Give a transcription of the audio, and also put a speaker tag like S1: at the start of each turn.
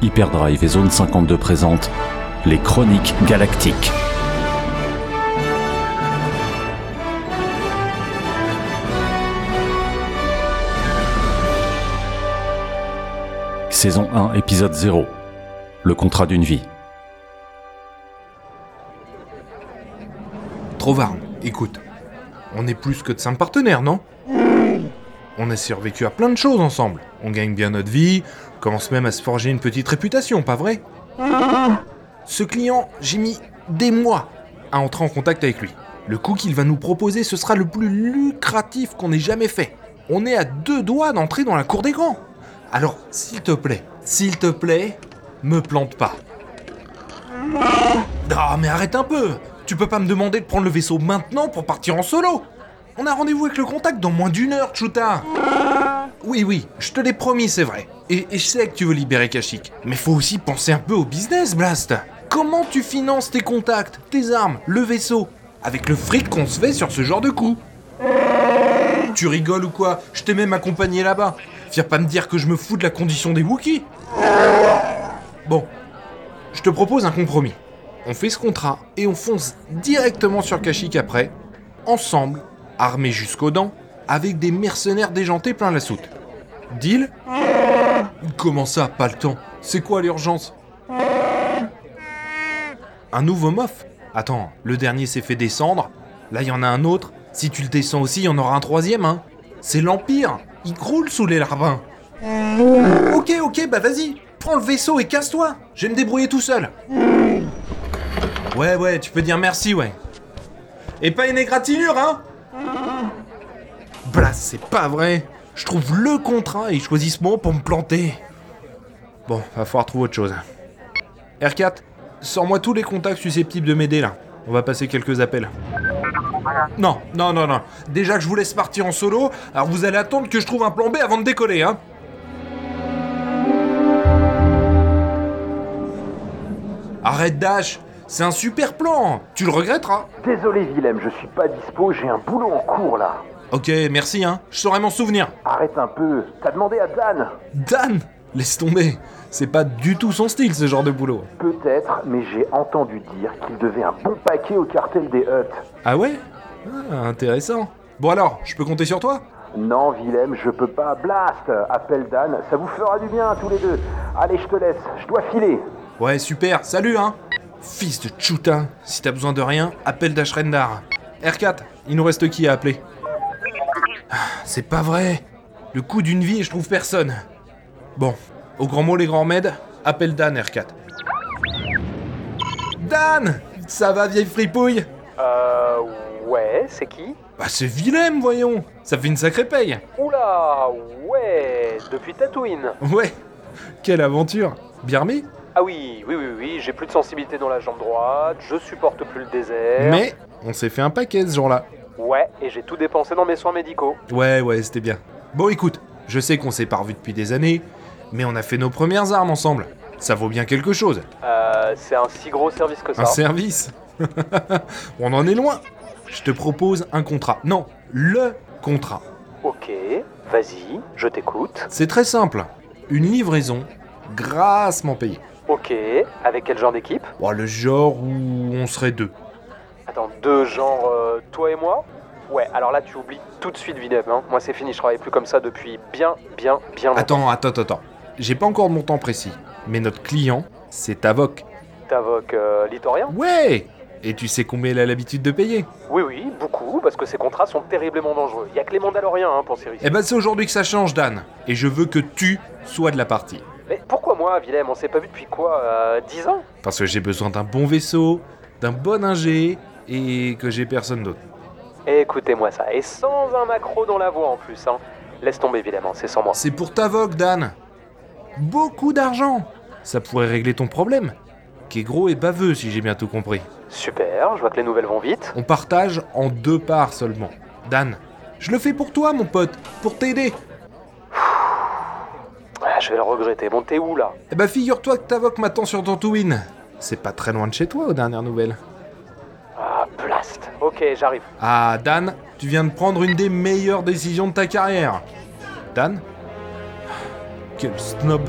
S1: Hyperdrive et Zone 52 présentent les Chroniques Galactiques. Saison 1, épisode 0. Le contrat d'une vie.
S2: Trovarne, écoute, on est plus que de simples partenaires, non? On a survécu à plein de choses ensemble. On gagne bien notre vie, commence même à se forger une petite réputation, pas vrai? Ce client, j'ai mis des mois à entrer en contact avec lui. Le coup qu'il va nous proposer, ce sera le plus lucratif qu'on ait jamais fait. On est à deux doigts d'entrer dans la cour des grands. Alors, s'il te plaît, s'il te plaît, me plante pas. Ah, mais arrête un peu Tu peux pas me demander de prendre le vaisseau maintenant pour partir en solo On a rendez-vous avec le contact dans moins d'une heure, Chuta Oui, oui, je te l'ai promis, c'est vrai. Et, je sais que tu veux libérer Kashyyyk. Mais faut aussi penser un peu au business, Blast Comment tu finances tes contacts, tes armes, le vaisseau? Avec le fric qu'on se fait sur ce genre de coup Tu rigoles ou quoi? Je t'ai même accompagné là-bas. Viens pas me dire que je me fous de la condition des Wookiees Bon, je te propose un compromis. On fait ce contrat et on fonce directement sur Kashyyyk après, ensemble, armés jusqu'aux dents, avec des mercenaires déjantés plein la soute. Deal Comment ça, pas le temps? C'est quoi l'urgence? Un nouveau mof? Attends, le dernier s'est fait descendre, là il y en a un autre, si tu le descends aussi, il y en aura un troisième, hein. C'est l'Empire. Il croule sous les larbins. Ok, ok, bah vas-y, prends le vaisseau et casse-toi. Je vais me débrouiller tout seul. Ouais, ouais, tu peux dire merci, ouais. Et pas une égratignure, hein? C'est pas vrai Je trouve le contrat et ils choisissent moi pour me planter. Bon, va falloir trouver autre chose. R4, sors-moi tous les contacts susceptibles de m'aider, là. On va passer quelques appels. Non, non, non, non. Déjà que je vous laisse partir en solo, alors vous allez attendre que je trouve un plan B avant de décoller, hein Arrête Dash C'est un super plan Tu le regretteras
S3: Désolé Willem, je suis pas dispo, j'ai un boulot en cours là.
S2: Ok, merci, hein. Je saurai m'en souvenir.
S3: Arrête un peu, t'as demandé à Dan
S2: Dan Laisse tomber C'est pas du tout son style, ce genre de boulot.
S3: Peut-être, mais j'ai entendu dire qu'il devait un bon paquet au cartel des Hutt.
S2: Ah ouais? Ah, intéressant. Bon alors, je peux compter sur toi?
S3: Non Willem, je peux pas. Blast Appelle Dan, ça vous fera du bien tous les deux. Allez, je te laisse, je dois filer.
S2: Ouais, super, salut, hein Fils de Chuta, si t'as besoin de rien, appelle Dashrendar. R4, il nous reste qui à appeler? C'est pas vrai Le coup d'une vie et je trouve personne. Bon, au grand mot les grands mèdes, appelle Dan R4. Dan Ça va vieille fripouille?
S4: Euh. Ouais, c'est qui?
S2: Bah c'est Willem, voyons Ça fait une sacrée paye
S4: Oula, ouais, depuis Tatooine.
S2: Ouais Quelle aventure Bien remis?
S4: Ah oui, oui, oui, oui, j'ai plus de sensibilité dans la jambe droite, je supporte plus le désert.
S2: Mais on s'est fait un paquet ce jour-là.
S4: Ouais, et j'ai tout dépensé dans mes soins médicaux.
S2: Ouais, ouais, c'était bien. Bon, écoute, je sais qu'on s'est pas revus depuis des années, mais on a fait nos premières armes ensemble. Ça vaut bien quelque chose.
S4: Euh, c'est un si gros service que ça.
S2: Un service On en est loin. Je te propose un contrat. Non, le contrat.
S4: Ok, vas-y, je t'écoute.
S2: C'est très simple. Une livraison grassement payée.
S4: Ok, avec quel genre d'équipe?
S2: Bon, le genre où on serait deux.
S4: Attends, deux genres, euh, toi et moi? Ouais, alors là tu oublies tout de suite Willem, hein. Moi c'est fini, je travaille plus comme ça depuis bien, bien, bien longtemps.
S2: Attends, attends, attends. J'ai pas encore de montant précis, mais notre client, c'est Tavok.
S4: T'invoques euh, Litorien
S2: Ouais Et tu sais combien il a l'habitude de payer?
S4: Oui, oui, beaucoup, parce que ces contrats sont terriblement dangereux. Y a que les Mandaloriens hein, pour Cyrus.
S2: Eh ben c'est aujourd'hui que ça change, Dan. Et je veux que tu sois de la partie.
S4: Mais pourquoi moi, Willem On s'est pas vu depuis quoi euh, 10 ans?
S2: Parce que j'ai besoin d'un bon vaisseau, d'un bon ingé, et que j'ai personne d'autre.
S4: Écoutez-moi ça, et sans un macro dans la voix en plus, hein. Laisse tomber, évidemment, c'est sans moi.
S2: C'est pour Tavok, Dan. Beaucoup d'argent. Ça pourrait régler ton problème. Qui est gros et baveux, si j'ai bien tout compris.
S4: Super, je vois que les nouvelles vont vite.
S2: On partage en deux parts seulement. Dan, je le fais pour toi, mon pote, pour t'aider.
S4: Ah, je vais le regretter. Bon, t'es où là?
S2: Eh ben, figure-toi que Tavok m'attend sur Tatooine. C'est pas très loin de chez toi, aux dernières nouvelles.
S4: Ok, j'arrive.
S2: Ah, Dan, tu viens de prendre une des meilleures décisions de ta carrière. Dan? Quel snob.